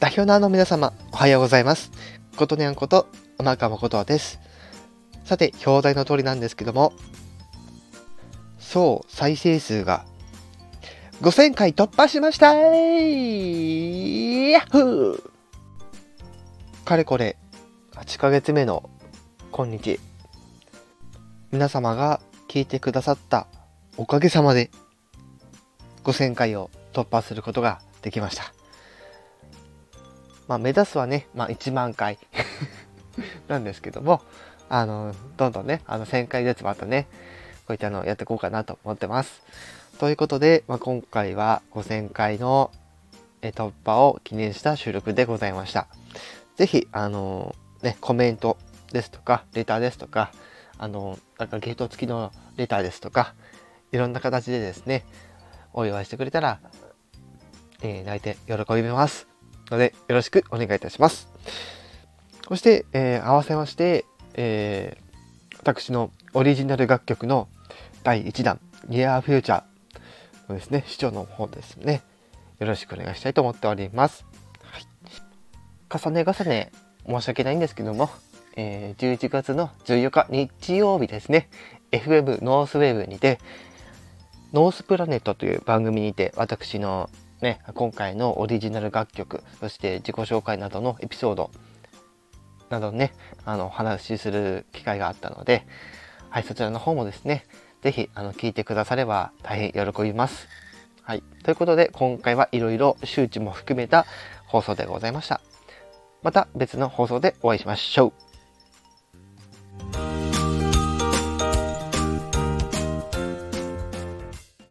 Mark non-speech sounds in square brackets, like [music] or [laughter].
代表のあの皆様、おはようございます。ことにゃんこと、馬川誠です。さて、表題の通りなんですけども、総再生数が5000回突破しましたやっほーかれこれ8ヶ月目の今日、皆様が聞いてくださったおかげさまで5000回を突破することができました。まあ、目指すはね、まあ、1万回 [laughs] なんですけども、あの、どんどんね、あの、1000回ずつまたね、こういったのをやっていこうかなと思ってます。ということで、まあ、今回は5000回の突破を記念した収録でございました。ぜひ、あのね、コメントですとか、レターですとか、あのなんかゲート付きのレターですとか、いろんな形でですね、お祝いしてくれたら、えー、泣いて喜びます。ので、よろしくお願いいたします。そして、えー、合わせまして、えー、私のオリジナル楽曲の第1弾、Year Future のですね、視聴の方ですね、よろしくお願いしたいと思っております。はい、重ね重ね申し訳ないんですけども、えー、11月の14日日曜日ですね、FM ノースウェーブにて、ノースプラネットという番組にて私のね、今回のオリジナル楽曲、そして自己紹介などのエピソードなどね、あの、お話しする機会があったので、はい、そちらの方もですね、是非あの、聞いてくだされば大変喜びます。はい。ということで、今回はいろいろ周知も含めた放送でございました。また別の放送でお会いしましょう。